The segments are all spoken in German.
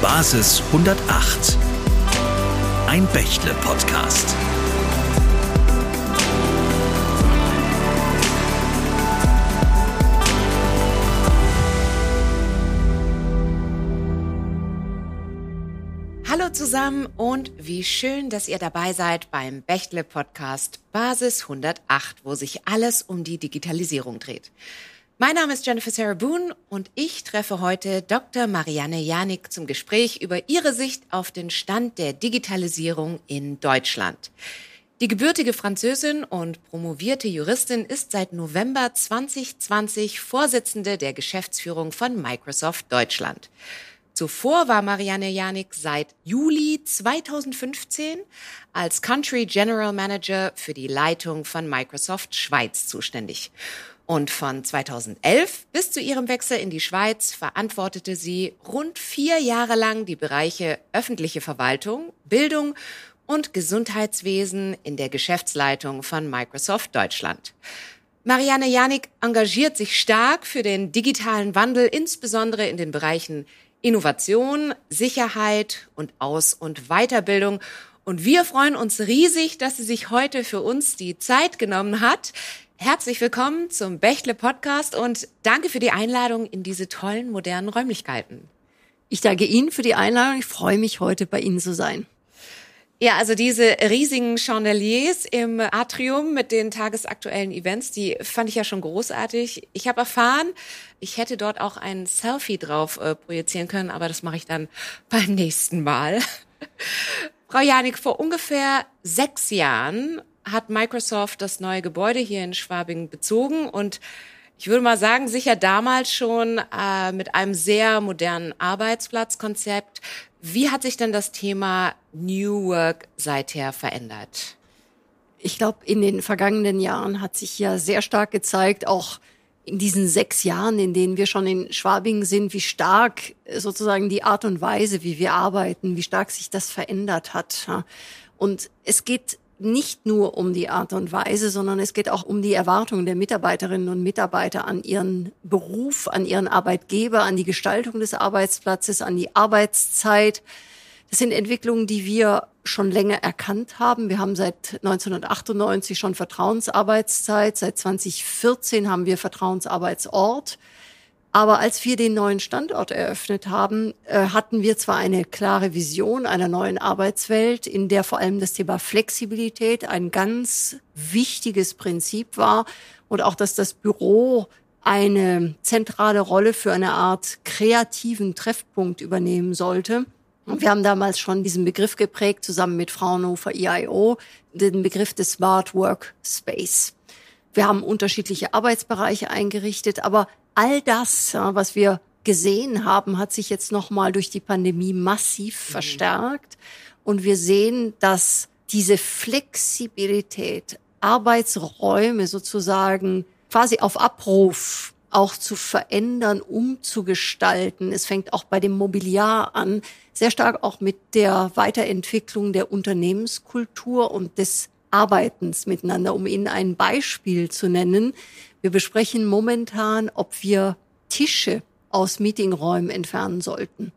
Basis 108. Ein Bächle-Podcast. Hallo zusammen und wie schön, dass ihr dabei seid beim Bächle Podcast Basis 108, wo sich alles um die Digitalisierung dreht. Mein Name ist Jennifer Sarah Boone und ich treffe heute Dr. Marianne Janik zum Gespräch über ihre Sicht auf den Stand der Digitalisierung in Deutschland. Die gebürtige Französin und promovierte Juristin ist seit November 2020 Vorsitzende der Geschäftsführung von Microsoft Deutschland. Zuvor war Marianne Janik seit Juli 2015 als Country General Manager für die Leitung von Microsoft Schweiz zuständig. Und von 2011 bis zu ihrem Wechsel in die Schweiz verantwortete sie rund vier Jahre lang die Bereiche öffentliche Verwaltung, Bildung und Gesundheitswesen in der Geschäftsleitung von Microsoft Deutschland. Marianne Janik engagiert sich stark für den digitalen Wandel, insbesondere in den Bereichen Innovation, Sicherheit und Aus- und Weiterbildung. Und wir freuen uns riesig, dass sie sich heute für uns die Zeit genommen hat, Herzlich willkommen zum Bächle Podcast und danke für die Einladung in diese tollen modernen Räumlichkeiten. Ich danke Ihnen für die Einladung. Ich freue mich, heute bei Ihnen zu sein. Ja, also diese riesigen Chandeliers im Atrium mit den tagesaktuellen Events, die fand ich ja schon großartig. Ich habe erfahren, ich hätte dort auch ein Selfie drauf äh, projizieren können, aber das mache ich dann beim nächsten Mal. Frau Janik, vor ungefähr sechs Jahren hat Microsoft das neue Gebäude hier in Schwabing bezogen und ich würde mal sagen, sicher damals schon äh, mit einem sehr modernen Arbeitsplatzkonzept. Wie hat sich denn das Thema New Work seither verändert? Ich glaube, in den vergangenen Jahren hat sich ja sehr stark gezeigt, auch in diesen sechs Jahren, in denen wir schon in Schwabing sind, wie stark sozusagen die Art und Weise, wie wir arbeiten, wie stark sich das verändert hat. Und es geht nicht nur um die Art und Weise, sondern es geht auch um die Erwartungen der Mitarbeiterinnen und Mitarbeiter an ihren Beruf, an ihren Arbeitgeber, an die Gestaltung des Arbeitsplatzes, an die Arbeitszeit. Das sind Entwicklungen, die wir schon länger erkannt haben. Wir haben seit 1998 schon Vertrauensarbeitszeit. Seit 2014 haben wir Vertrauensarbeitsort. Aber als wir den neuen Standort eröffnet haben, äh, hatten wir zwar eine klare Vision einer neuen Arbeitswelt, in der vor allem das Thema Flexibilität ein ganz wichtiges Prinzip war und auch, dass das Büro eine zentrale Rolle für eine Art kreativen Treffpunkt übernehmen sollte. Und wir haben damals schon diesen Begriff geprägt, zusammen mit Fraunhofer EIO, den Begriff des Smart Work Space. Wir haben unterschiedliche Arbeitsbereiche eingerichtet, aber all das, ja, was wir gesehen haben, hat sich jetzt nochmal durch die Pandemie massiv mhm. verstärkt. Und wir sehen, dass diese Flexibilität, Arbeitsräume sozusagen quasi auf Abruf auch zu verändern, umzugestalten. Es fängt auch bei dem Mobiliar an, sehr stark auch mit der Weiterentwicklung der Unternehmenskultur und des Arbeitens miteinander. Um Ihnen ein Beispiel zu nennen, wir besprechen momentan, ob wir Tische aus Meetingräumen entfernen sollten.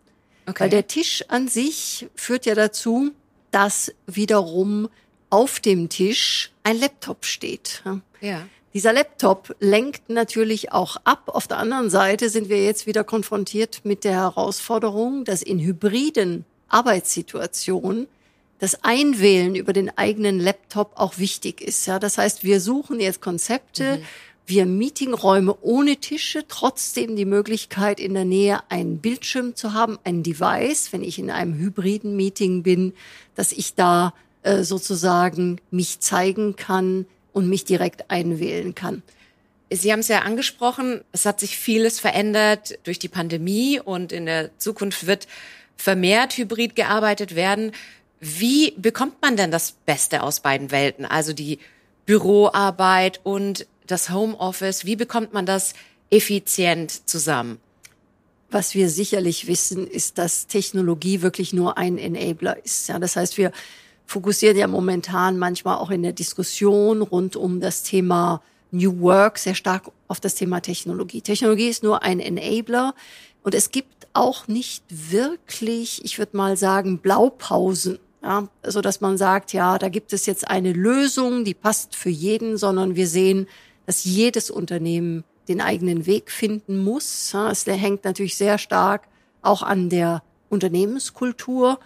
Okay. Weil der Tisch an sich führt ja dazu, dass wiederum auf dem Tisch ein Laptop steht. Ja. Dieser Laptop lenkt natürlich auch ab. Auf der anderen Seite sind wir jetzt wieder konfrontiert mit der Herausforderung, dass in hybriden Arbeitssituationen das Einwählen über den eigenen Laptop auch wichtig ist. Ja, das heißt, wir suchen jetzt Konzepte, mhm wir Meetingräume ohne Tische, trotzdem die Möglichkeit in der Nähe einen Bildschirm zu haben, ein Device, wenn ich in einem hybriden Meeting bin, dass ich da äh, sozusagen mich zeigen kann und mich direkt einwählen kann. Sie haben es ja angesprochen, es hat sich vieles verändert durch die Pandemie und in der Zukunft wird vermehrt hybrid gearbeitet werden. Wie bekommt man denn das Beste aus beiden Welten? Also die Büroarbeit und das Homeoffice? Wie bekommt man das effizient zusammen? Was wir sicherlich wissen, ist, dass Technologie wirklich nur ein Enabler ist. Ja, das heißt, wir fokussieren ja momentan manchmal auch in der Diskussion rund um das Thema New Work sehr stark auf das Thema Technologie. Technologie ist nur ein Enabler und es gibt auch nicht wirklich, ich würde mal sagen, Blaupausen, ja, so dass man sagt, ja, da gibt es jetzt eine Lösung, die passt für jeden, sondern wir sehen, dass jedes Unternehmen den eigenen Weg finden muss. Es hängt natürlich sehr stark auch an der Unternehmenskultur.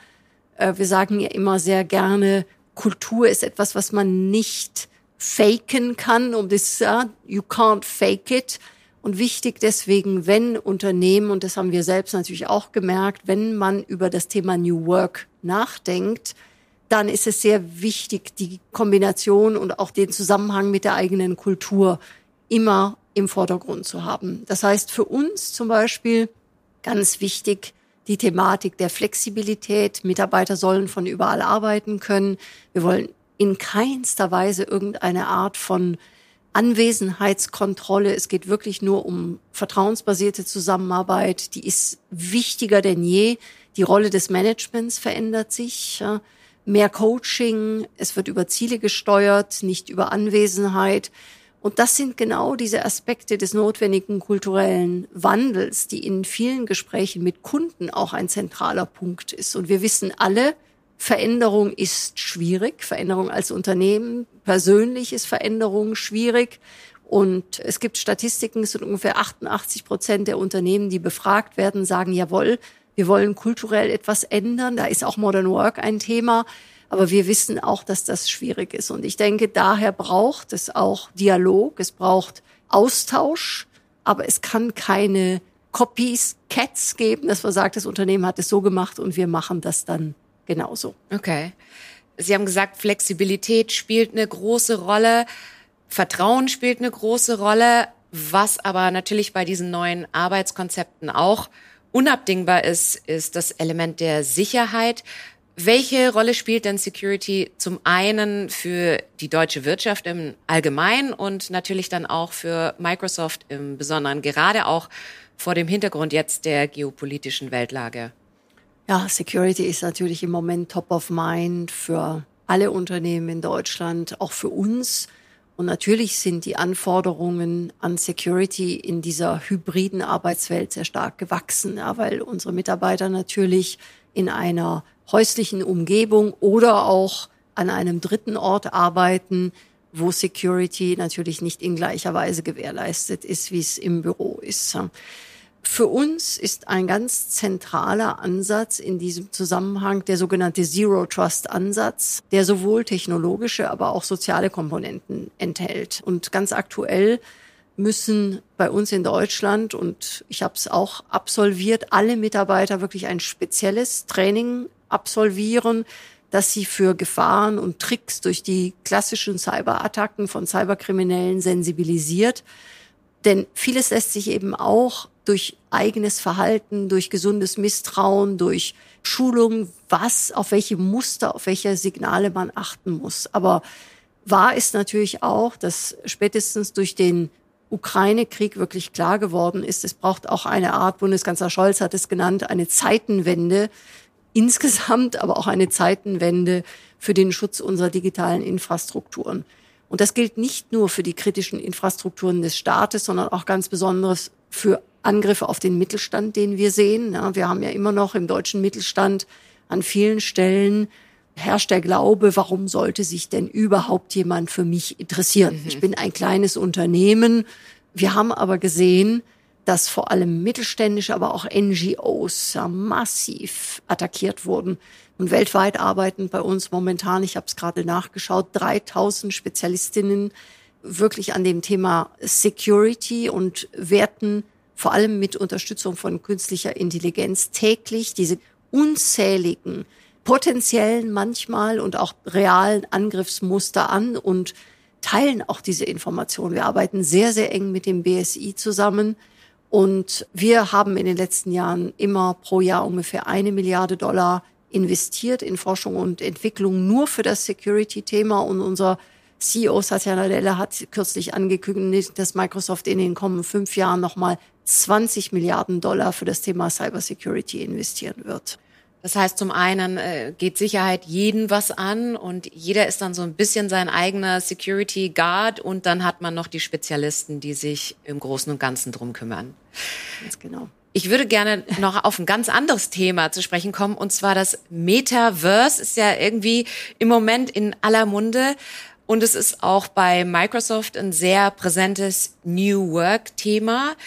Äh, wir sagen ja immer sehr gerne, Kultur ist etwas, was man nicht faken kann, um das, you can't fake it. Und wichtig deswegen, wenn Unternehmen, und das haben wir selbst natürlich auch gemerkt, wenn man über das Thema New Work nachdenkt, dann ist es sehr wichtig, die Kombination und auch den Zusammenhang mit der eigenen Kultur immer im Vordergrund zu haben. Das heißt für uns zum Beispiel ganz wichtig, die Thematik der Flexibilität. Mitarbeiter sollen von überall arbeiten können. Wir wollen in keinster Weise irgendeine Art von Anwesenheitskontrolle. Es geht wirklich nur um vertrauensbasierte Zusammenarbeit. Die ist wichtiger denn je. Die Rolle des Managements verändert sich. Mehr Coaching. Es wird über Ziele gesteuert, nicht über Anwesenheit. Und das sind genau diese Aspekte des notwendigen kulturellen Wandels, die in vielen Gesprächen mit Kunden auch ein zentraler Punkt ist. Und wir wissen alle, Veränderung ist schwierig. Veränderung als Unternehmen, persönlich ist Veränderung schwierig. Und es gibt Statistiken, es sind ungefähr 88 Prozent der Unternehmen, die befragt werden, sagen, jawohl, wir wollen kulturell etwas ändern. Da ist auch Modern Work ein Thema. Aber wir wissen auch, dass das schwierig ist. Und ich denke, daher braucht es auch Dialog, es braucht Austausch, aber es kann keine Copies, Cats geben, dass man sagt, das Unternehmen hat es so gemacht und wir machen das dann genauso. Okay. Sie haben gesagt, Flexibilität spielt eine große Rolle, Vertrauen spielt eine große Rolle, was aber natürlich bei diesen neuen Arbeitskonzepten auch unabdingbar ist, ist das Element der Sicherheit. Welche Rolle spielt denn Security zum einen für die deutsche Wirtschaft im Allgemeinen und natürlich dann auch für Microsoft im Besonderen, gerade auch vor dem Hintergrund jetzt der geopolitischen Weltlage? Ja, Security ist natürlich im Moment top of mind für alle Unternehmen in Deutschland, auch für uns. Und natürlich sind die Anforderungen an Security in dieser hybriden Arbeitswelt sehr stark gewachsen, ja, weil unsere Mitarbeiter natürlich in einer häuslichen Umgebung oder auch an einem dritten Ort arbeiten, wo Security natürlich nicht in gleicher Weise gewährleistet ist, wie es im Büro ist. Für uns ist ein ganz zentraler Ansatz in diesem Zusammenhang der sogenannte Zero Trust Ansatz, der sowohl technologische, aber auch soziale Komponenten enthält. Und ganz aktuell müssen bei uns in Deutschland, und ich habe es auch absolviert, alle Mitarbeiter wirklich ein spezielles Training absolvieren, dass sie für Gefahren und Tricks durch die klassischen Cyberattacken von Cyberkriminellen sensibilisiert. Denn vieles lässt sich eben auch durch eigenes Verhalten, durch gesundes Misstrauen, durch Schulung, was, auf welche Muster, auf welche Signale man achten muss. Aber wahr ist natürlich auch, dass spätestens durch den Ukraine-Krieg wirklich klar geworden ist, es braucht auch eine Art, Bundeskanzler Scholz hat es genannt, eine Zeitenwende insgesamt, aber auch eine Zeitenwende für den Schutz unserer digitalen Infrastrukturen. Und das gilt nicht nur für die kritischen Infrastrukturen des Staates, sondern auch ganz besonders für Angriffe auf den Mittelstand, den wir sehen. Ja, wir haben ja immer noch im deutschen Mittelstand an vielen Stellen herrscht der Glaube, warum sollte sich denn überhaupt jemand für mich interessieren? Mhm. Ich bin ein kleines Unternehmen. Wir haben aber gesehen, dass vor allem mittelständische, aber auch NGOs ja, massiv attackiert wurden. Und weltweit arbeiten bei uns momentan, ich habe es gerade nachgeschaut, 3000 Spezialistinnen wirklich an dem Thema Security und werten vor allem mit Unterstützung von künstlicher Intelligenz täglich diese unzähligen potenziellen manchmal und auch realen Angriffsmuster an und teilen auch diese Informationen. Wir arbeiten sehr, sehr eng mit dem BSI zusammen und wir haben in den letzten Jahren immer pro Jahr ungefähr eine Milliarde Dollar investiert in Forschung und Entwicklung nur für das Security-Thema. Und unser CEO Satya Nadella hat kürzlich angekündigt, dass Microsoft in den kommenden fünf Jahren nochmal 20 Milliarden Dollar für das Thema Cybersecurity investieren wird. Das heißt, zum einen äh, geht Sicherheit jeden was an und jeder ist dann so ein bisschen sein eigener Security Guard und dann hat man noch die Spezialisten, die sich im Großen und Ganzen drum kümmern. Ganz genau. Ich würde gerne noch auf ein ganz anderes Thema zu sprechen kommen, und zwar das Metaverse ist ja irgendwie im Moment in aller Munde. Und es ist auch bei Microsoft ein sehr präsentes New Work-Thema.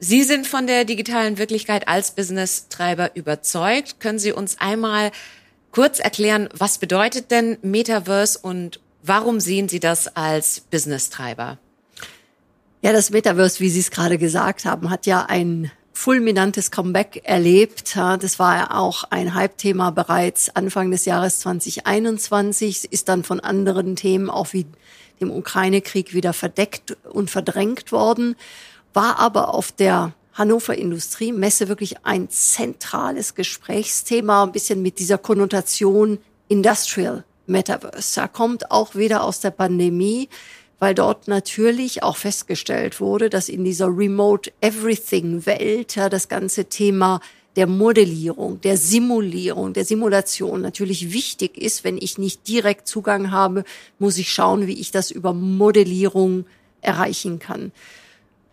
Sie sind von der digitalen Wirklichkeit als Business-Treiber überzeugt. Können Sie uns einmal kurz erklären, was bedeutet denn Metaverse und warum sehen Sie das als Business-Treiber? Ja, das Metaverse, wie Sie es gerade gesagt haben, hat ja ein fulminantes Comeback erlebt. Das war ja auch ein Hype-Thema bereits Anfang des Jahres 2021, ist dann von anderen Themen auch wie dem Ukraine-Krieg wieder verdeckt und verdrängt worden war aber auf der Hannover Industriemesse wirklich ein zentrales Gesprächsthema, ein bisschen mit dieser Konnotation Industrial Metaverse. Da kommt auch wieder aus der Pandemie, weil dort natürlich auch festgestellt wurde, dass in dieser Remote Everything Welt ja, das ganze Thema der Modellierung, der Simulierung, der Simulation natürlich wichtig ist. Wenn ich nicht direkt Zugang habe, muss ich schauen, wie ich das über Modellierung erreichen kann.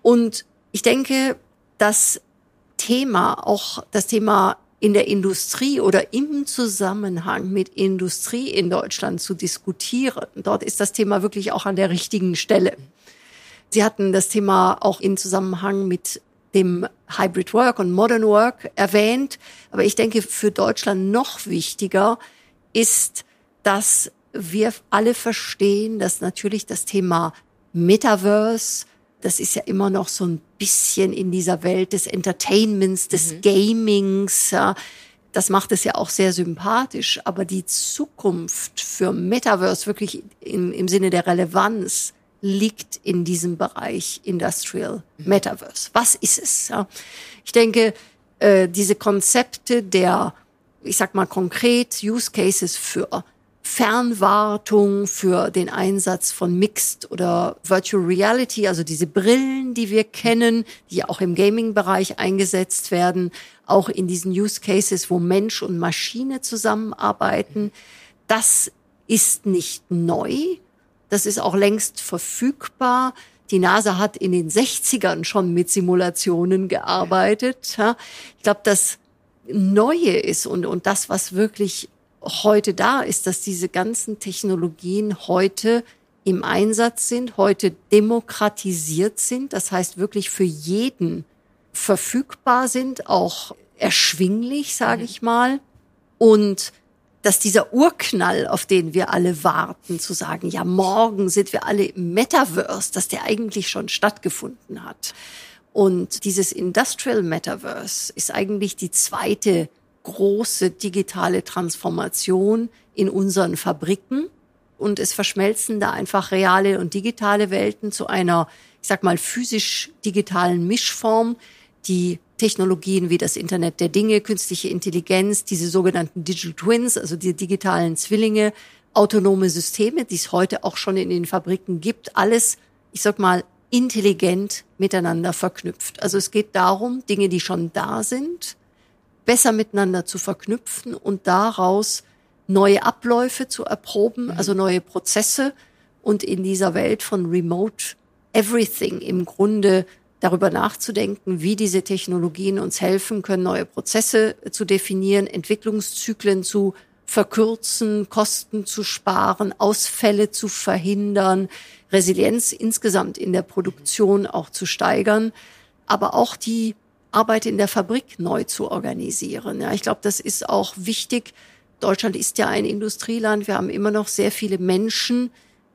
Und ich denke, das Thema, auch das Thema in der Industrie oder im Zusammenhang mit Industrie in Deutschland zu diskutieren. Dort ist das Thema wirklich auch an der richtigen Stelle. Sie hatten das Thema auch im Zusammenhang mit dem Hybrid Work und Modern Work erwähnt. Aber ich denke, für Deutschland noch wichtiger ist, dass wir alle verstehen, dass natürlich das Thema Metaverse, das ist ja immer noch so ein bisschen in dieser Welt des Entertainments, des mhm. Gamings. Ja. Das macht es ja auch sehr sympathisch. Aber die Zukunft für Metaverse wirklich im, im Sinne der Relevanz liegt in diesem Bereich Industrial mhm. Metaverse. Was ist es? Ja. Ich denke, äh, diese Konzepte der, ich sag mal konkret, Use Cases für Fernwartung, für den Einsatz von Mixed oder Virtual Reality, also diese Brillen, die wir kennen, die auch im Gaming-Bereich eingesetzt werden, auch in diesen Use Cases, wo Mensch und Maschine zusammenarbeiten. Das ist nicht neu. Das ist auch längst verfügbar. Die NASA hat in den 60ern schon mit Simulationen gearbeitet. Ich glaube, das Neue ist und, und das, was wirklich heute da ist, dass diese ganzen Technologien heute im Einsatz sind, heute demokratisiert sind, das heißt wirklich für jeden verfügbar sind, auch erschwinglich, sage ich mal, und dass dieser Urknall, auf den wir alle warten, zu sagen, ja, morgen sind wir alle im Metaverse, dass der eigentlich schon stattgefunden hat. Und dieses Industrial Metaverse ist eigentlich die zweite große digitale Transformation in unseren Fabriken und es verschmelzen da einfach reale und digitale Welten zu einer, ich sag mal, physisch-digitalen Mischform, die Technologien wie das Internet der Dinge, künstliche Intelligenz, diese sogenannten Digital Twins, also die digitalen Zwillinge, autonome Systeme, die es heute auch schon in den Fabriken gibt, alles, ich sag mal, intelligent miteinander verknüpft. Also es geht darum, Dinge, die schon da sind, besser miteinander zu verknüpfen und daraus neue Abläufe zu erproben, mhm. also neue Prozesse und in dieser Welt von Remote Everything im Grunde darüber nachzudenken, wie diese Technologien uns helfen können, neue Prozesse zu definieren, Entwicklungszyklen zu verkürzen, Kosten zu sparen, Ausfälle zu verhindern, Resilienz insgesamt in der Produktion auch zu steigern, aber auch die Arbeit in der Fabrik neu zu organisieren. Ja, ich glaube, das ist auch wichtig. Deutschland ist ja ein Industrieland. Wir haben immer noch sehr viele Menschen,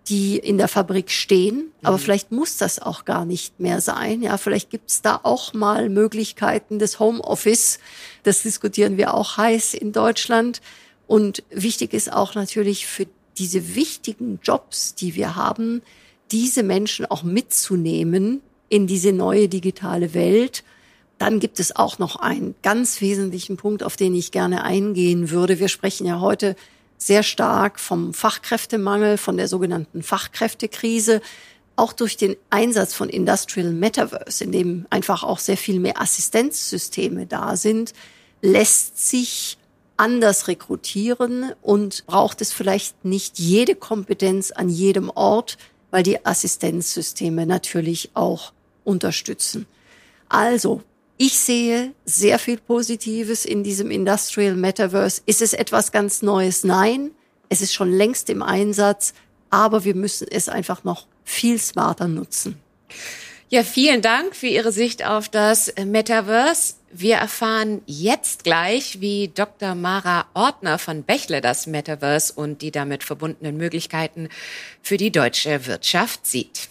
die in der Fabrik stehen. Aber mhm. vielleicht muss das auch gar nicht mehr sein. Ja, vielleicht gibt's da auch mal Möglichkeiten des Homeoffice. Das diskutieren wir auch heiß in Deutschland. Und wichtig ist auch natürlich für diese wichtigen Jobs, die wir haben, diese Menschen auch mitzunehmen in diese neue digitale Welt dann gibt es auch noch einen ganz wesentlichen Punkt, auf den ich gerne eingehen würde. Wir sprechen ja heute sehr stark vom Fachkräftemangel, von der sogenannten Fachkräftekrise, auch durch den Einsatz von Industrial Metaverse, in dem einfach auch sehr viel mehr Assistenzsysteme da sind, lässt sich anders rekrutieren und braucht es vielleicht nicht jede Kompetenz an jedem Ort, weil die Assistenzsysteme natürlich auch unterstützen. Also, ich sehe sehr viel Positives in diesem Industrial Metaverse. Ist es etwas ganz Neues? Nein. Es ist schon längst im Einsatz, aber wir müssen es einfach noch viel smarter nutzen. Ja, vielen Dank für Ihre Sicht auf das Metaverse. Wir erfahren jetzt gleich, wie Dr. Mara Ortner von Bächle das Metaverse und die damit verbundenen Möglichkeiten für die deutsche Wirtschaft sieht.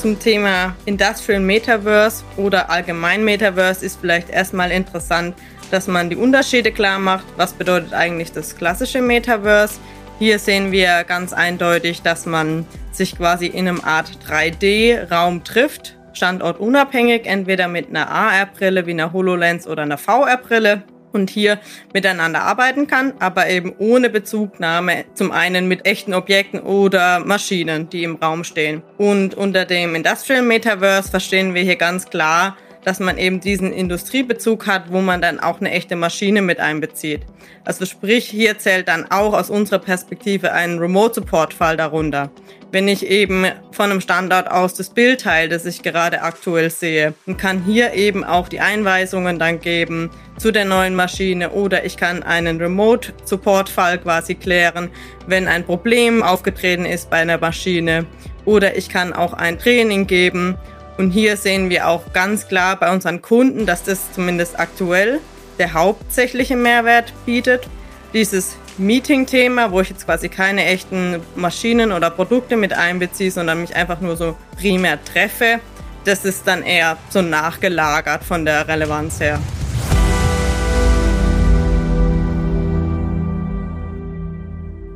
Zum Thema Industrial Metaverse oder allgemein Metaverse ist vielleicht erstmal interessant, dass man die Unterschiede klar macht. Was bedeutet eigentlich das klassische Metaverse? Hier sehen wir ganz eindeutig, dass man sich quasi in einem Art 3D-Raum trifft, standortunabhängig, entweder mit einer AR-Brille wie einer HoloLens oder einer VR-Brille und hier miteinander arbeiten kann, aber eben ohne Bezugnahme zum einen mit echten Objekten oder Maschinen, die im Raum stehen. Und unter dem Industrial Metaverse verstehen wir hier ganz klar, dass man eben diesen Industriebezug hat, wo man dann auch eine echte Maschine mit einbezieht. Also sprich, hier zählt dann auch aus unserer Perspektive ein Remote-Support-Fall darunter. Wenn ich eben von einem Standort aus das Bild teile, das ich gerade aktuell sehe, und kann hier eben auch die Einweisungen dann geben zu der neuen Maschine oder ich kann einen Remote-Support-Fall quasi klären, wenn ein Problem aufgetreten ist bei einer Maschine oder ich kann auch ein Training geben und hier sehen wir auch ganz klar bei unseren Kunden, dass das zumindest aktuell der hauptsächliche Mehrwert bietet. Dieses Meeting-Thema, wo ich jetzt quasi keine echten Maschinen oder Produkte mit einbeziehe, sondern mich einfach nur so primär treffe, das ist dann eher so nachgelagert von der Relevanz her.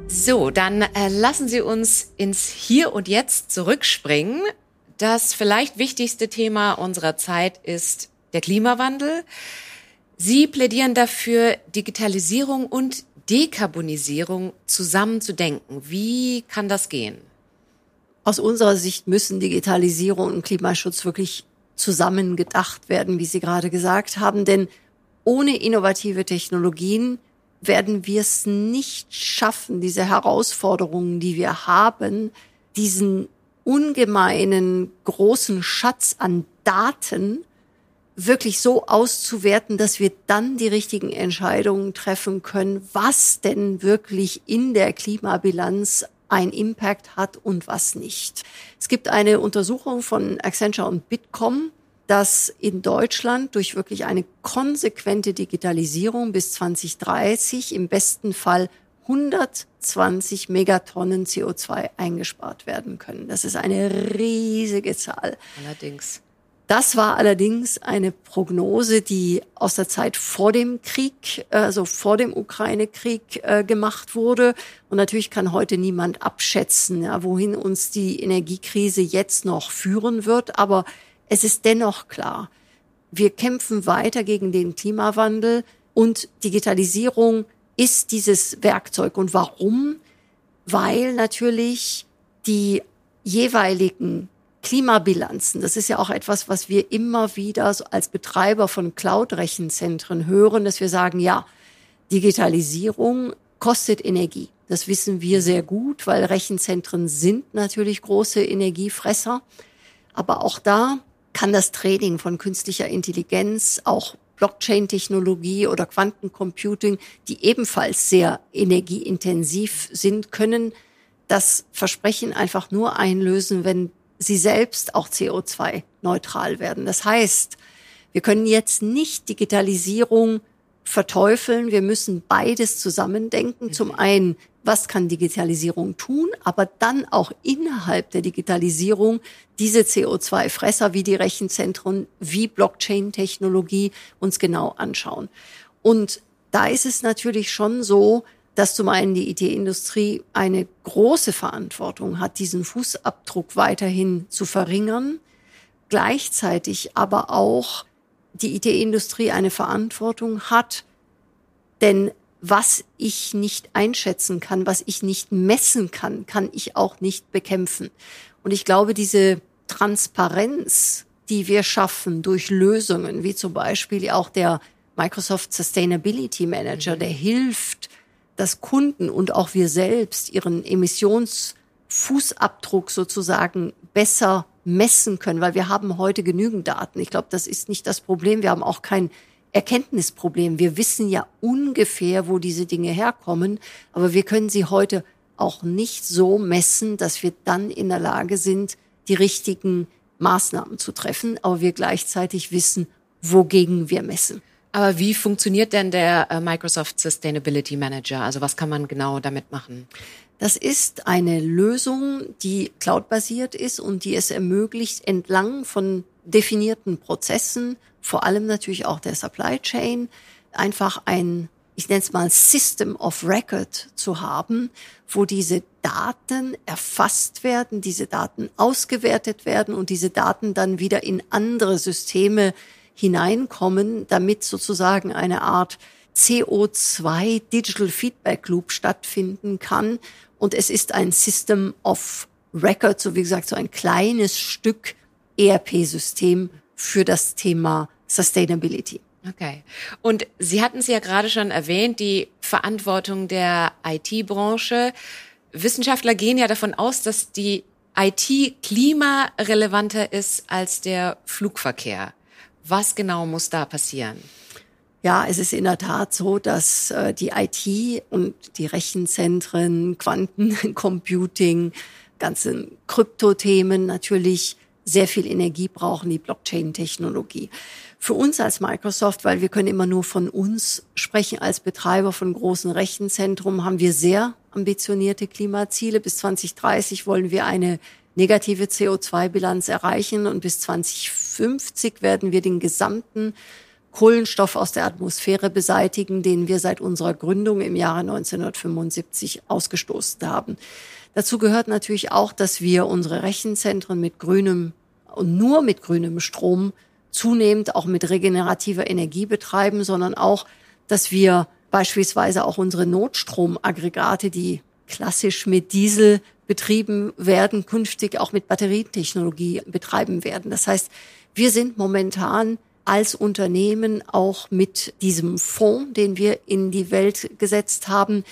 So, dann äh, lassen Sie uns ins Hier und Jetzt zurückspringen das vielleicht wichtigste Thema unserer Zeit ist der Klimawandel. Sie plädieren dafür, Digitalisierung und Dekarbonisierung zusammenzudenken. Wie kann das gehen? Aus unserer Sicht müssen Digitalisierung und Klimaschutz wirklich zusammen gedacht werden, wie Sie gerade gesagt haben. Denn ohne innovative Technologien werden wir es nicht schaffen, diese Herausforderungen, die wir haben, diesen ungemeinen großen Schatz an Daten wirklich so auszuwerten, dass wir dann die richtigen Entscheidungen treffen können, was denn wirklich in der Klimabilanz ein Impact hat und was nicht. Es gibt eine Untersuchung von Accenture und Bitkom, dass in Deutschland durch wirklich eine konsequente Digitalisierung bis 2030 im besten Fall 120 Megatonnen CO2 eingespart werden können. Das ist eine riesige Zahl. Allerdings. Das war allerdings eine Prognose, die aus der Zeit vor dem Krieg, also vor dem Ukraine-Krieg äh, gemacht wurde. Und natürlich kann heute niemand abschätzen, ja, wohin uns die Energiekrise jetzt noch führen wird. Aber es ist dennoch klar, wir kämpfen weiter gegen den Klimawandel und Digitalisierung ist dieses Werkzeug. Und warum? Weil natürlich die jeweiligen Klimabilanzen, das ist ja auch etwas, was wir immer wieder als Betreiber von Cloud-Rechenzentren hören, dass wir sagen, ja, Digitalisierung kostet Energie. Das wissen wir sehr gut, weil Rechenzentren sind natürlich große Energiefresser. Aber auch da kann das Training von künstlicher Intelligenz, auch Blockchain-Technologie oder Quantencomputing, die ebenfalls sehr energieintensiv sind, können das Versprechen einfach nur einlösen, wenn sie selbst auch CO2-neutral werden. Das heißt, wir können jetzt nicht Digitalisierung verteufeln. Wir müssen beides zusammendenken. Zum mhm. einen was kann Digitalisierung tun, aber dann auch innerhalb der Digitalisierung diese CO2-Fresser wie die Rechenzentren, wie Blockchain-Technologie uns genau anschauen. Und da ist es natürlich schon so, dass zum einen die IT-Industrie eine große Verantwortung hat, diesen Fußabdruck weiterhin zu verringern, gleichzeitig aber auch die IT-Industrie eine Verantwortung hat, denn was ich nicht einschätzen kann, was ich nicht messen kann, kann ich auch nicht bekämpfen. Und ich glaube, diese Transparenz die wir schaffen durch Lösungen, wie zum Beispiel auch der Microsoft Sustainability Manager, der hilft, dass Kunden und auch wir selbst ihren Emissionsfußabdruck sozusagen besser messen können, weil wir haben heute genügend Daten. Ich glaube, das ist nicht das Problem. Wir haben auch kein Erkenntnisproblem. Wir wissen ja ungefähr, wo diese Dinge herkommen, aber wir können sie heute auch nicht so messen, dass wir dann in der Lage sind, die richtigen Maßnahmen zu treffen, aber wir gleichzeitig wissen, wogegen wir messen. Aber wie funktioniert denn der äh, Microsoft Sustainability Manager? Also was kann man genau damit machen? Das ist eine Lösung, die cloudbasiert ist und die es ermöglicht, entlang von definierten Prozessen, vor allem natürlich auch der Supply Chain, einfach ein, ich nenne es mal System of Record zu haben, wo diese Daten erfasst werden, diese Daten ausgewertet werden und diese Daten dann wieder in andere Systeme hineinkommen, damit sozusagen eine Art CO2 Digital Feedback Loop stattfinden kann. Und es ist ein System of Record, so wie gesagt, so ein kleines Stück ERP-System für das Thema Sustainability. Okay. Und Sie hatten es ja gerade schon erwähnt, die Verantwortung der IT-Branche. Wissenschaftler gehen ja davon aus, dass die IT klimarelevanter ist als der Flugverkehr. Was genau muss da passieren? Ja, es ist in der Tat so, dass äh, die IT und die Rechenzentren, Quantencomputing, ganze Kryptothemen natürlich sehr viel Energie brauchen, die Blockchain-Technologie. Für uns als Microsoft, weil wir können immer nur von uns sprechen als Betreiber von großen Rechenzentren, haben wir sehr ambitionierte Klimaziele. Bis 2030 wollen wir eine negative CO2-Bilanz erreichen und bis 2050 werden wir den gesamten Kohlenstoff aus der Atmosphäre beseitigen, den wir seit unserer Gründung im Jahre 1975 ausgestoßen haben. Dazu gehört natürlich auch, dass wir unsere Rechenzentren mit grünem und nur mit grünem Strom zunehmend auch mit regenerativer Energie betreiben, sondern auch, dass wir beispielsweise auch unsere Notstromaggregate, die klassisch mit Diesel betrieben werden, künftig auch mit Batterietechnologie betreiben werden. Das heißt, wir sind momentan als Unternehmen auch mit diesem Fonds, den wir in die Welt gesetzt haben,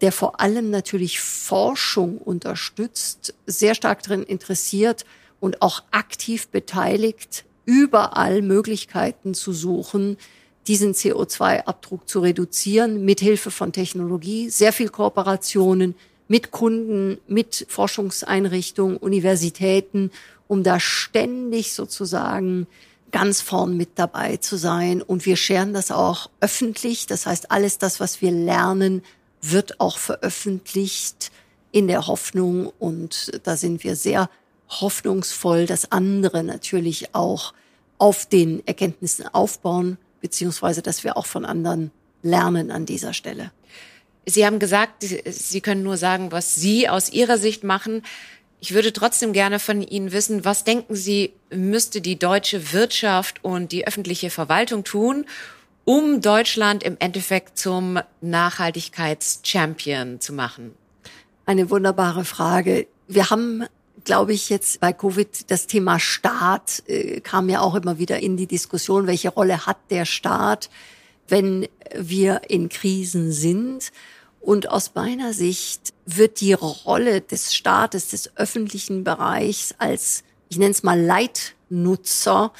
der vor allem natürlich Forschung unterstützt, sehr stark darin interessiert und auch aktiv beteiligt, überall Möglichkeiten zu suchen, diesen CO2-Abdruck zu reduzieren, mithilfe von Technologie, sehr viel Kooperationen mit Kunden, mit Forschungseinrichtungen, Universitäten, um da ständig sozusagen ganz vorn mit dabei zu sein. Und wir scheren das auch öffentlich. Das heißt, alles das, was wir lernen, wird auch veröffentlicht in der Hoffnung. Und da sind wir sehr hoffnungsvoll, dass andere natürlich auch auf den Erkenntnissen aufbauen, beziehungsweise dass wir auch von anderen lernen an dieser Stelle. Sie haben gesagt, Sie können nur sagen, was Sie aus Ihrer Sicht machen. Ich würde trotzdem gerne von Ihnen wissen, was denken Sie, müsste die deutsche Wirtschaft und die öffentliche Verwaltung tun, um Deutschland im Endeffekt zum Nachhaltigkeitschampion zu machen? Eine wunderbare Frage. Wir haben, glaube ich, jetzt bei Covid das Thema Staat äh, kam ja auch immer wieder in die Diskussion, welche Rolle hat der Staat, wenn wir in Krisen sind. Und aus meiner Sicht wird die Rolle des Staates, des öffentlichen Bereichs als, ich nenne es mal Leitnutzer,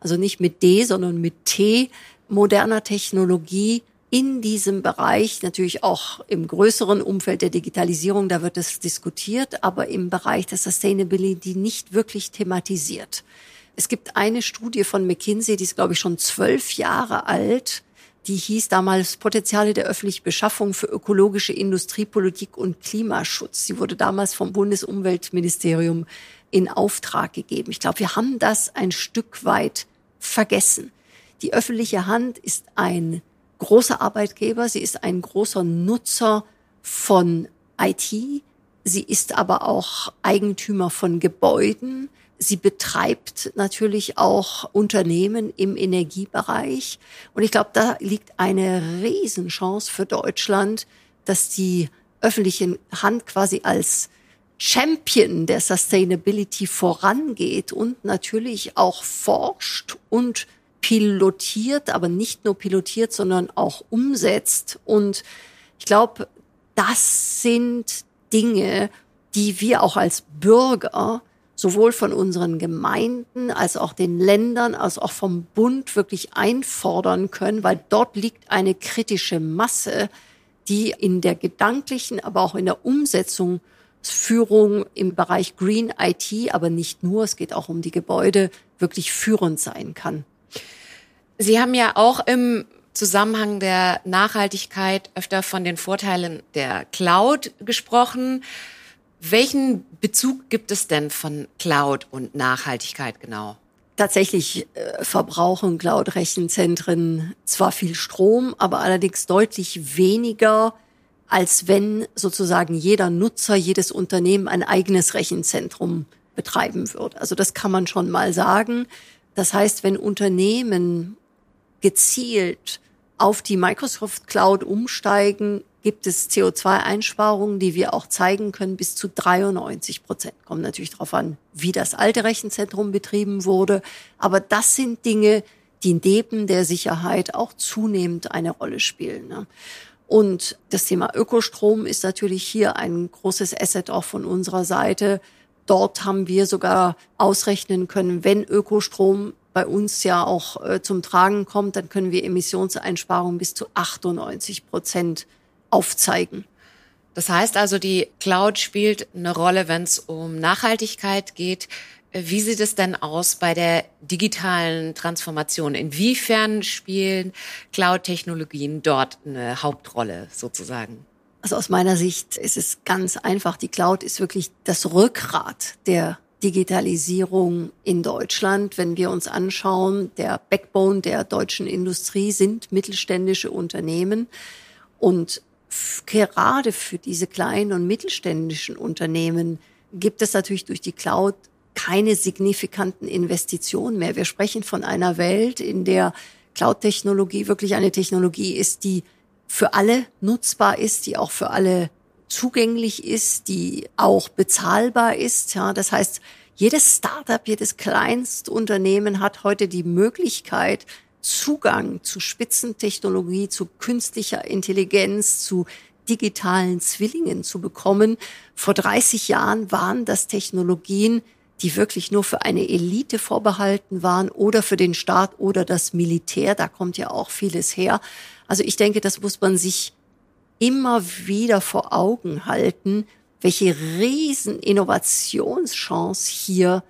also nicht mit D, sondern mit T, moderner Technologie in diesem Bereich, natürlich auch im größeren Umfeld der Digitalisierung, da wird es diskutiert, aber im Bereich der Sustainability nicht wirklich thematisiert. Es gibt eine Studie von McKinsey, die ist, glaube ich, schon zwölf Jahre alt, die hieß damals Potenziale der öffentlichen Beschaffung für ökologische Industriepolitik und Klimaschutz. Sie wurde damals vom Bundesumweltministerium in Auftrag gegeben. Ich glaube, wir haben das ein Stück weit vergessen. Die öffentliche Hand ist ein großer Arbeitgeber, sie ist ein großer Nutzer von IT, sie ist aber auch Eigentümer von Gebäuden, Sie betreibt natürlich auch Unternehmen im Energiebereich. Und ich glaube, da liegt eine Riesenchance für Deutschland, dass die öffentliche Hand quasi als Champion der Sustainability vorangeht und natürlich auch forscht und pilotiert, aber nicht nur pilotiert, sondern auch umsetzt. Und ich glaube, das sind Dinge, die wir auch als Bürger sowohl von unseren Gemeinden als auch den Ländern als auch vom Bund wirklich einfordern können, weil dort liegt eine kritische Masse, die in der gedanklichen, aber auch in der Umsetzungsführung im Bereich Green IT, aber nicht nur, es geht auch um die Gebäude, wirklich führend sein kann. Sie haben ja auch im Zusammenhang der Nachhaltigkeit öfter von den Vorteilen der Cloud gesprochen. Welchen Bezug gibt es denn von Cloud und Nachhaltigkeit genau? Tatsächlich äh, verbrauchen Cloud-Rechenzentren zwar viel Strom, aber allerdings deutlich weniger, als wenn sozusagen jeder Nutzer, jedes Unternehmen ein eigenes Rechenzentrum betreiben würde. Also das kann man schon mal sagen. Das heißt, wenn Unternehmen gezielt auf die Microsoft Cloud umsteigen, gibt es CO2-Einsparungen, die wir auch zeigen können, bis zu 93 Prozent. Kommt natürlich darauf an, wie das alte Rechenzentrum betrieben wurde. Aber das sind Dinge, die neben der Sicherheit auch zunehmend eine Rolle spielen. Ne? Und das Thema Ökostrom ist natürlich hier ein großes Asset auch von unserer Seite. Dort haben wir sogar ausrechnen können, wenn Ökostrom bei uns ja auch äh, zum Tragen kommt, dann können wir Emissionseinsparungen bis zu 98 Prozent aufzeigen. Das heißt also, die Cloud spielt eine Rolle, wenn es um Nachhaltigkeit geht. Wie sieht es denn aus bei der digitalen Transformation? Inwiefern spielen Cloud-Technologien dort eine Hauptrolle sozusagen? Also aus meiner Sicht ist es ganz einfach. Die Cloud ist wirklich das Rückgrat der Digitalisierung in Deutschland. Wenn wir uns anschauen, der Backbone der deutschen Industrie sind mittelständische Unternehmen. Und gerade für diese kleinen und mittelständischen Unternehmen gibt es natürlich durch die Cloud keine signifikanten Investitionen mehr. Wir sprechen von einer Welt, in der Cloud-Technologie wirklich eine Technologie ist, die für alle nutzbar ist, die auch für alle zugänglich ist, die auch bezahlbar ist. Ja, das heißt, jedes Startup, jedes Kleinstunternehmen hat heute die Möglichkeit, Zugang zu Spitzentechnologie, zu künstlicher Intelligenz, zu digitalen Zwillingen zu bekommen. Vor 30 Jahren waren das Technologien, die wirklich nur für eine Elite vorbehalten waren oder für den Staat oder das Militär. Da kommt ja auch vieles her. Also ich denke, das muss man sich immer wieder vor Augen halten, welche riesen Innovationschance hier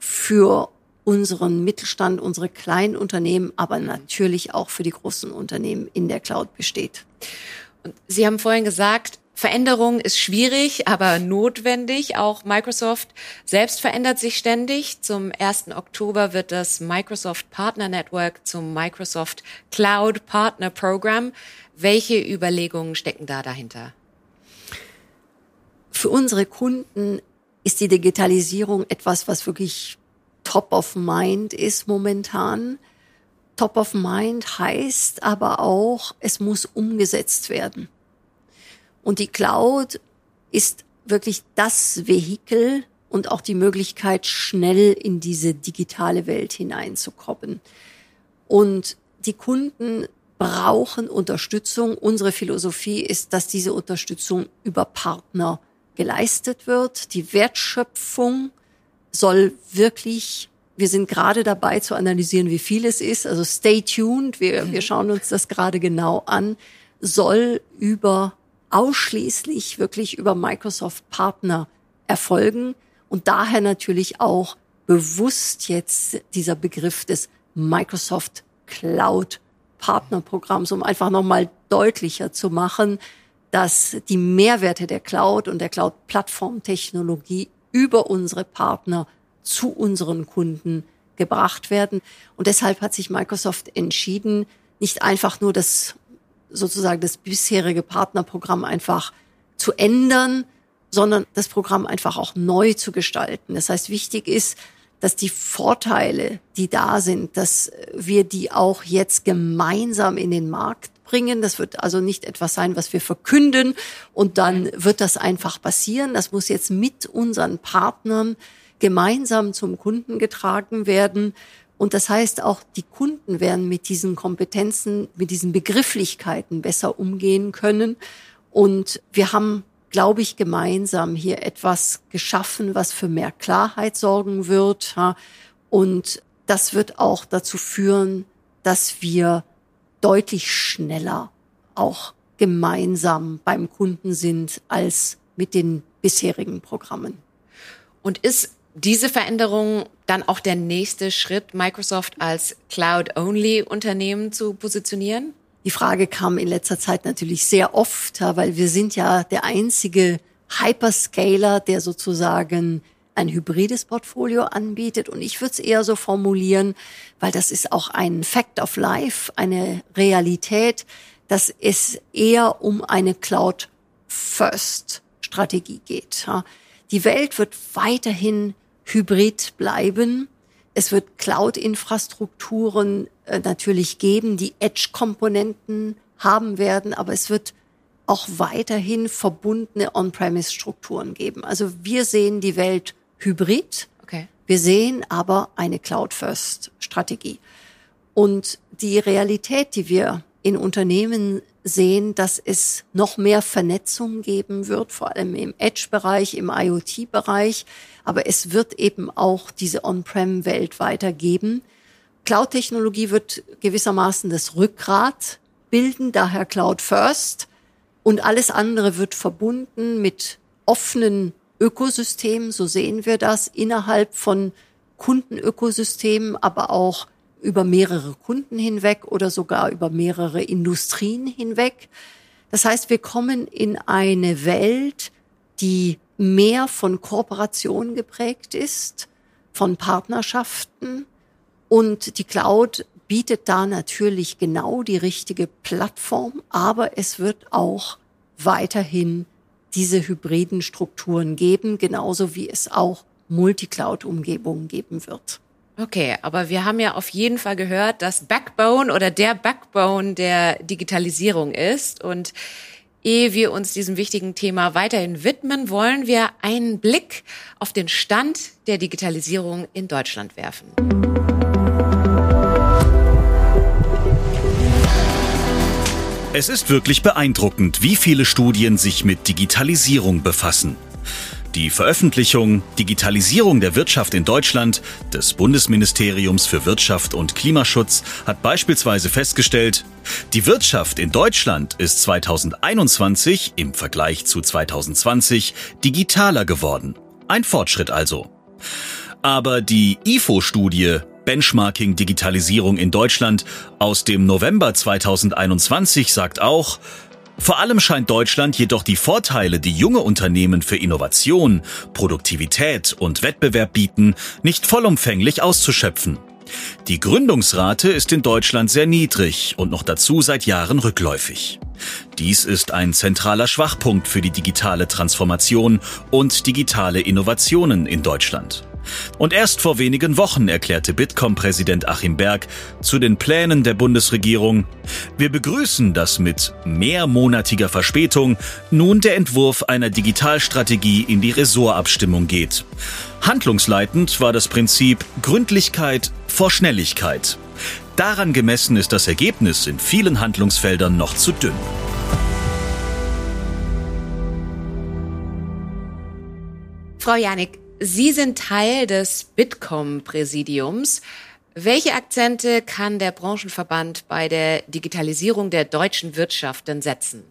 für unseren Mittelstand, unsere kleinen Unternehmen, aber natürlich auch für die großen Unternehmen in der Cloud besteht. Und Sie haben vorhin gesagt, Veränderung ist schwierig, aber notwendig. Auch Microsoft selbst verändert sich ständig. Zum 1. Oktober wird das Microsoft Partner Network zum Microsoft Cloud Partner Program. Welche Überlegungen stecken da dahinter? Für unsere Kunden ist die Digitalisierung etwas, was wirklich top of mind ist momentan. Top of mind heißt aber auch, es muss umgesetzt werden. Und die Cloud ist wirklich das Vehikel und auch die Möglichkeit, schnell in diese digitale Welt hineinzukommen. Und die Kunden brauchen Unterstützung. Unsere Philosophie ist, dass diese Unterstützung über Partner geleistet wird. Die Wertschöpfung soll wirklich, wir sind gerade dabei zu analysieren, wie viel es ist. Also stay tuned. Wir, wir schauen uns das gerade genau an. Soll über ausschließlich wirklich über Microsoft Partner erfolgen und daher natürlich auch bewusst jetzt dieser Begriff des Microsoft Cloud Partnerprogramms, um einfach nochmal deutlicher zu machen, dass die Mehrwerte der Cloud und der Cloud-Plattform-Technologie über unsere Partner zu unseren Kunden gebracht werden. Und deshalb hat sich Microsoft entschieden, nicht einfach nur das sozusagen das bisherige Partnerprogramm einfach zu ändern, sondern das Programm einfach auch neu zu gestalten. Das heißt, wichtig ist, dass die Vorteile, die da sind, dass wir die auch jetzt gemeinsam in den Markt mitbringen. Das wird also nicht etwas sein, was wir verkünden und dann wird das einfach passieren. Das muss jetzt mit unseren Partnern gemeinsam zum Kunden getragen werden. Und das heißt auch, die Kunden werden mit diesen Kompetenzen, mit diesen Begrifflichkeiten besser umgehen können. Und wir haben, glaube ich, gemeinsam hier etwas geschaffen, was für mehr Klarheit sorgen wird. Und das wird auch dazu führen, dass wir deutlich schneller auch gemeinsam beim Kunden sind als mit den bisherigen Programmen. Und ist diese Veränderung dann auch der nächste Schritt, Microsoft als Cloud-Only-Unternehmen zu positionieren? Die Frage kam in letzter Zeit natürlich sehr oft, weil wir sind ja der einzige Hyperscaler, der sozusagen ein hybrides Portfolio anbietet. Und ich würde es eher so formulieren, weil das ist auch ein Fact of Life, eine Realität, dass es eher um eine Cloud-First-Strategie geht. Die Welt wird weiterhin hybrid bleiben. Es wird Cloud-Infrastrukturen äh, natürlich geben, die Edge-Komponenten haben werden, aber es wird auch weiterhin verbundene On-Premise-Strukturen geben. Also wir sehen die Welt hybrid. Okay. Wir sehen aber eine Cloud-First-Strategie. Und die Realität, die wir in Unternehmen sehen, dass es noch mehr Vernetzung geben wird, vor allem im Edge-Bereich, im IoT-Bereich. Aber es wird eben auch diese On-Prem-Welt weitergeben. Cloud-Technologie wird gewissermaßen das Rückgrat bilden, daher Cloud First. Und alles andere wird verbunden mit offenen Ökosystemen, so sehen wir das, innerhalb von Kundenökosystemen, aber auch über mehrere Kunden hinweg oder sogar über mehrere Industrien hinweg. Das heißt, wir kommen in eine Welt, die mehr von Kooperation geprägt ist, von Partnerschaften. Und die Cloud bietet da natürlich genau die richtige Plattform, aber es wird auch weiterhin diese hybriden Strukturen geben, genauso wie es auch Multicloud-Umgebungen geben wird. Okay, aber wir haben ja auf jeden Fall gehört, dass Backbone oder der Backbone der Digitalisierung ist. Und ehe wir uns diesem wichtigen Thema weiterhin widmen, wollen wir einen Blick auf den Stand der Digitalisierung in Deutschland werfen. Es ist wirklich beeindruckend, wie viele Studien sich mit Digitalisierung befassen. Die Veröffentlichung Digitalisierung der Wirtschaft in Deutschland des Bundesministeriums für Wirtschaft und Klimaschutz hat beispielsweise festgestellt, die Wirtschaft in Deutschland ist 2021 im Vergleich zu 2020 digitaler geworden. Ein Fortschritt also. Aber die IFO-Studie Benchmarking Digitalisierung in Deutschland aus dem November 2021 sagt auch, vor allem scheint Deutschland jedoch die Vorteile, die junge Unternehmen für Innovation, Produktivität und Wettbewerb bieten, nicht vollumfänglich auszuschöpfen. Die Gründungsrate ist in Deutschland sehr niedrig und noch dazu seit Jahren rückläufig. Dies ist ein zentraler Schwachpunkt für die digitale Transformation und digitale Innovationen in Deutschland. Und erst vor wenigen Wochen erklärte Bitkom-Präsident Achim Berg zu den Plänen der Bundesregierung, wir begrüßen, dass mit mehrmonatiger Verspätung nun der Entwurf einer Digitalstrategie in die Ressortabstimmung geht. Handlungsleitend war das Prinzip Gründlichkeit vor Schnelligkeit. Daran gemessen ist das Ergebnis in vielen Handlungsfeldern noch zu dünn. Frau Janik, Sie sind Teil des Bitkom-Präsidiums. Welche Akzente kann der Branchenverband bei der Digitalisierung der deutschen Wirtschaft denn setzen?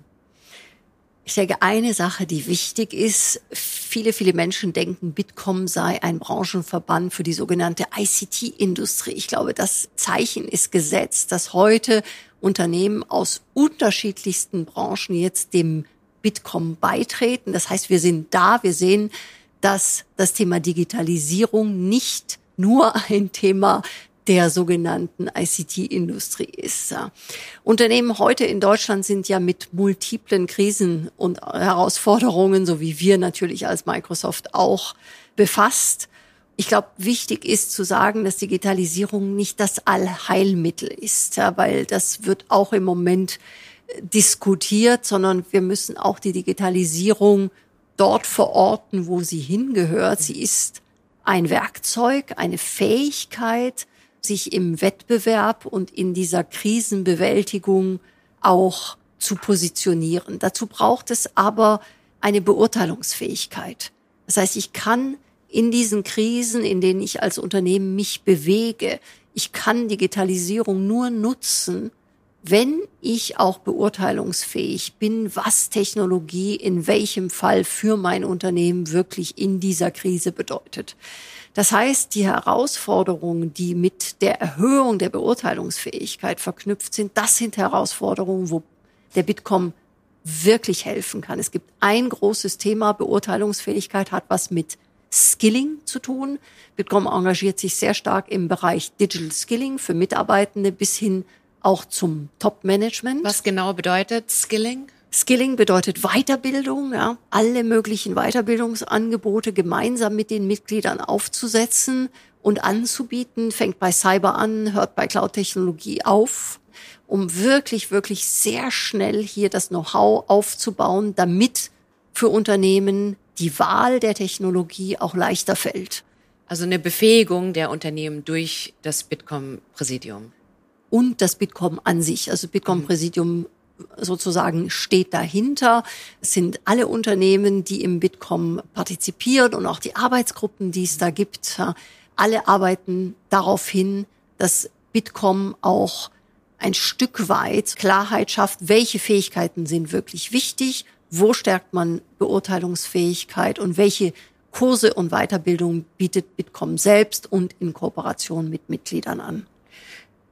Ich denke, eine Sache, die wichtig ist, viele, viele Menschen denken, Bitkom sei ein Branchenverband für die sogenannte ICT-Industrie. Ich glaube, das Zeichen ist gesetzt, dass heute Unternehmen aus unterschiedlichsten Branchen jetzt dem Bitkom beitreten. Das heißt, wir sind da, wir sehen, dass das Thema Digitalisierung nicht nur ein Thema der sogenannten ICT-Industrie ist. Unternehmen heute in Deutschland sind ja mit multiplen Krisen und Herausforderungen, so wie wir natürlich als Microsoft auch, befasst. Ich glaube, wichtig ist zu sagen, dass Digitalisierung nicht das Allheilmittel ist, weil das wird auch im Moment diskutiert, sondern wir müssen auch die Digitalisierung dort verorten, wo sie hingehört. Sie ist ein Werkzeug, eine Fähigkeit, sich im Wettbewerb und in dieser Krisenbewältigung auch zu positionieren. Dazu braucht es aber eine Beurteilungsfähigkeit. Das heißt, ich kann in diesen Krisen, in denen ich als Unternehmen mich bewege, ich kann Digitalisierung nur nutzen, wenn ich auch beurteilungsfähig bin, was Technologie in welchem Fall für mein Unternehmen wirklich in dieser Krise bedeutet. Das heißt, die Herausforderungen, die mit der Erhöhung der Beurteilungsfähigkeit verknüpft sind, das sind Herausforderungen, wo der Bitkom wirklich helfen kann. Es gibt ein großes Thema, Beurteilungsfähigkeit hat was mit Skilling zu tun. Bitkom engagiert sich sehr stark im Bereich Digital Skilling für Mitarbeitende bis hin auch zum Top-Management. Was genau bedeutet Skilling? Skilling bedeutet Weiterbildung, ja, alle möglichen Weiterbildungsangebote gemeinsam mit den Mitgliedern aufzusetzen und anzubieten, fängt bei Cyber an, hört bei Cloud-Technologie auf, um wirklich, wirklich sehr schnell hier das Know-how aufzubauen, damit für Unternehmen die Wahl der Technologie auch leichter fällt. Also eine Befähigung der Unternehmen durch das Bitkom-Präsidium. Und das Bitkom an sich. Also Bitkom-Präsidium sozusagen steht dahinter. Es sind alle Unternehmen, die im Bitkom partizipieren und auch die Arbeitsgruppen, die es da gibt. Alle arbeiten darauf hin, dass Bitkom auch ein Stück weit Klarheit schafft, welche Fähigkeiten sind wirklich wichtig, wo stärkt man Beurteilungsfähigkeit und welche Kurse und Weiterbildung bietet Bitkom selbst und in Kooperation mit Mitgliedern an.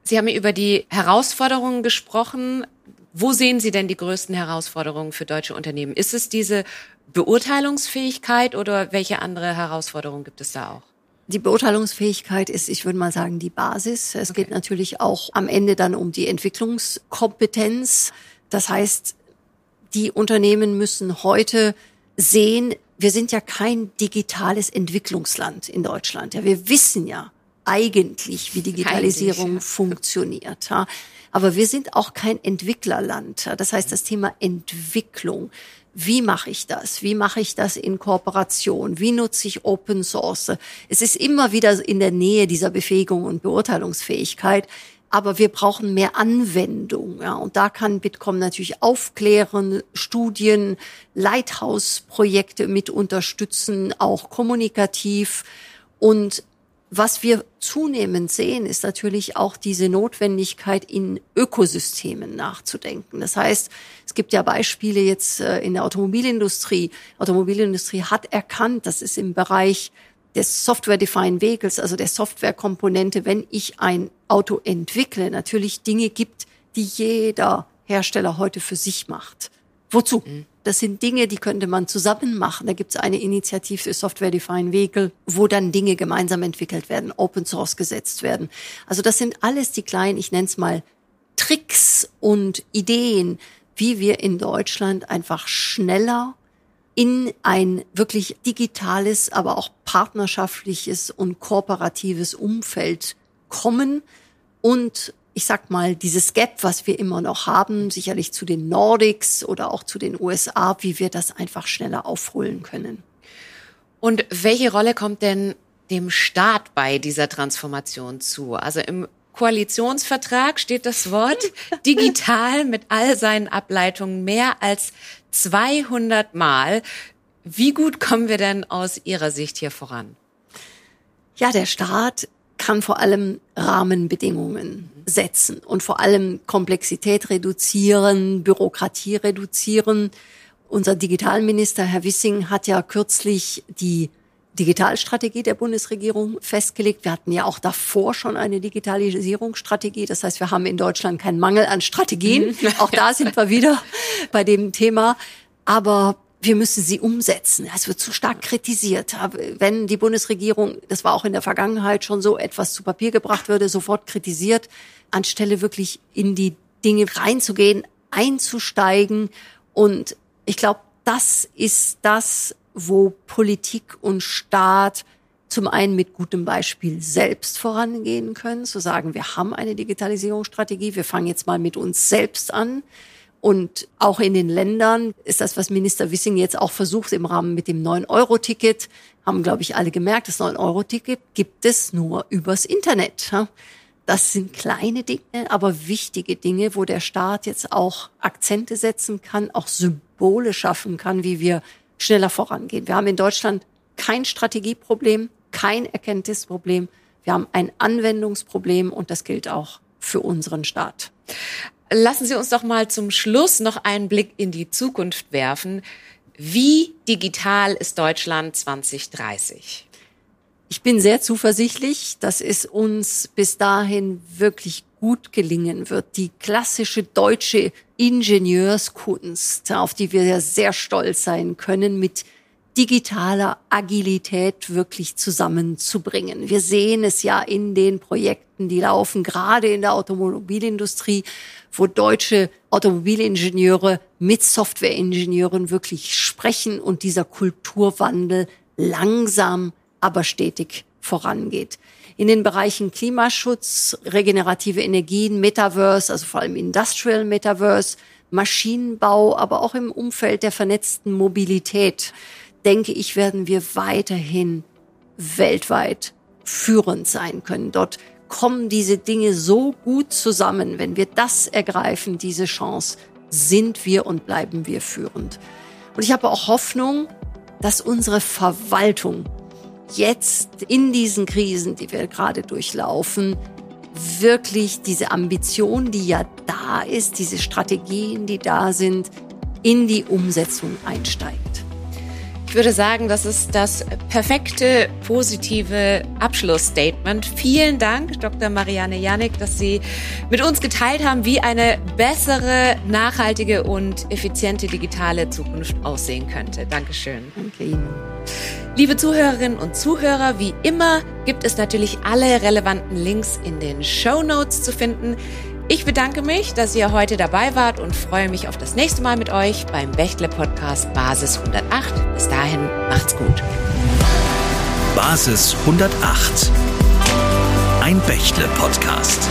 Sie haben über die Herausforderungen gesprochen. Wo sehen Sie denn die größten Herausforderungen für deutsche Unternehmen? Ist es diese Beurteilungsfähigkeit oder welche andere Herausforderungen gibt es da auch? Die Beurteilungsfähigkeit ist, ich würde mal sagen, die Basis. Es okay. geht natürlich auch am Ende dann um die Entwicklungskompetenz. Das heißt, die Unternehmen müssen heute sehen, wir sind ja kein digitales Entwicklungsland in Deutschland. Ja, wir wissen ja eigentlich, wie Digitalisierung eigentlich, funktioniert. Aber wir sind auch kein Entwicklerland. Das heißt, das Thema Entwicklung. Wie mache ich das? Wie mache ich das in Kooperation? Wie nutze ich Open Source? Es ist immer wieder in der Nähe dieser Befähigung und Beurteilungsfähigkeit. Aber wir brauchen mehr Anwendung. Ja. Und da kann Bitkom natürlich aufklären, Studien, Lighthouse-Projekte mit unterstützen, auch kommunikativ. Und was wir zunehmend sehen, ist natürlich auch diese Notwendigkeit, in Ökosystemen nachzudenken. Das heißt, es gibt ja Beispiele jetzt äh, in der Automobilindustrie. Automobilindustrie hat erkannt, dass es im Bereich des Software-Defined Vehicles, also der Softwarekomponente, wenn ich ein Auto entwickle, natürlich Dinge gibt, die jeder Hersteller heute für sich macht. Wozu? Mhm. Das sind Dinge, die könnte man zusammen machen. Da gibt es eine Initiative für Software Defined Vehicle, wo dann Dinge gemeinsam entwickelt werden, Open Source gesetzt werden. Also das sind alles die kleinen, ich nenne es mal Tricks und Ideen, wie wir in Deutschland einfach schneller in ein wirklich digitales, aber auch partnerschaftliches und kooperatives Umfeld kommen und ich sag mal, dieses Gap, was wir immer noch haben, sicherlich zu den Nordics oder auch zu den USA, wie wir das einfach schneller aufholen können. Und welche Rolle kommt denn dem Staat bei dieser Transformation zu? Also im Koalitionsvertrag steht das Wort digital mit all seinen Ableitungen mehr als 200 Mal. Wie gut kommen wir denn aus Ihrer Sicht hier voran? Ja, der Staat kann vor allem Rahmenbedingungen setzen und vor allem Komplexität reduzieren, Bürokratie reduzieren. Unser Digitalminister, Herr Wissing, hat ja kürzlich die Digitalstrategie der Bundesregierung festgelegt. Wir hatten ja auch davor schon eine Digitalisierungsstrategie. Das heißt, wir haben in Deutschland keinen Mangel an Strategien. Mhm. Auch da sind wir wieder bei dem Thema. Aber wir müssen sie umsetzen. Es wird zu stark kritisiert. Wenn die Bundesregierung, das war auch in der Vergangenheit schon so, etwas zu Papier gebracht würde, sofort kritisiert, anstelle wirklich in die Dinge reinzugehen, einzusteigen. Und ich glaube, das ist das, wo Politik und Staat zum einen mit gutem Beispiel selbst vorangehen können, zu sagen, wir haben eine Digitalisierungsstrategie, wir fangen jetzt mal mit uns selbst an Und auch in den Ländern ist das, was Minister Wissing jetzt auch versucht im Rahmen mit dem 9-Euro-Ticket, haben, glaube ich, alle gemerkt, das 9-Euro-Ticket gibt es nur übers Internet. Das sind kleine Dinge, aber wichtige Dinge, wo der Staat jetzt auch Akzente setzen kann, auch Symbole schaffen kann, wie wir schneller vorangehen. Wir haben in Deutschland kein Strategieproblem, kein Erkenntnisproblem. Wir haben ein Anwendungsproblem und das gilt auch für unseren Staat. Lassen Sie uns doch mal zum Schluss noch einen Blick in die Zukunft werfen. Wie digital ist Deutschland 2030? Ich bin sehr zuversichtlich, dass es uns bis dahin wirklich gut gelingen wird. Die klassische deutsche Ingenieurskunst, auf die wir ja sehr stolz sein können, mit digitaler Agilität wirklich zusammenzubringen. Wir sehen es ja in den Projekten, die laufen, gerade in der Automobilindustrie, wo deutsche Automobilingenieure mit Softwareingenieuren wirklich sprechen und dieser Kulturwandel langsam, aber stetig vorangeht. In den Bereichen Klimaschutz, regenerative Energien, Metaverse, also vor allem Industrial Metaverse, Maschinenbau, aber auch im Umfeld der vernetzten Mobilität denke ich, werden wir weiterhin weltweit führend sein können. Dort kommen diese Dinge so gut zusammen. Wenn wir das ergreifen, diese Chance, sind wir und bleiben wir führend. Und ich habe auch Hoffnung, dass unsere Verwaltung jetzt in diesen Krisen, die wir gerade durchlaufen, wirklich diese Ambition, die ja da ist, diese Strategien, die da sind, in die Umsetzung einsteigt. Ich würde sagen, das ist das perfekte, positive Abschlussstatement. Vielen Dank, Dr. Marianne Janik, dass Sie mit uns geteilt haben, wie eine bessere, nachhaltige und effiziente digitale Zukunft aussehen könnte. Dankeschön. Danke Ihnen. Liebe Zuhörerinnen und Zuhörer, wie immer gibt es natürlich alle relevanten Links in den Show Notes zu finden. Ich bedanke mich, dass ihr heute dabei wart und freue mich auf das nächste Mal mit euch beim Bechtle Podcast Basis 108. Bis dahin, macht's gut. Basis 108. Ein Bechtle Podcast.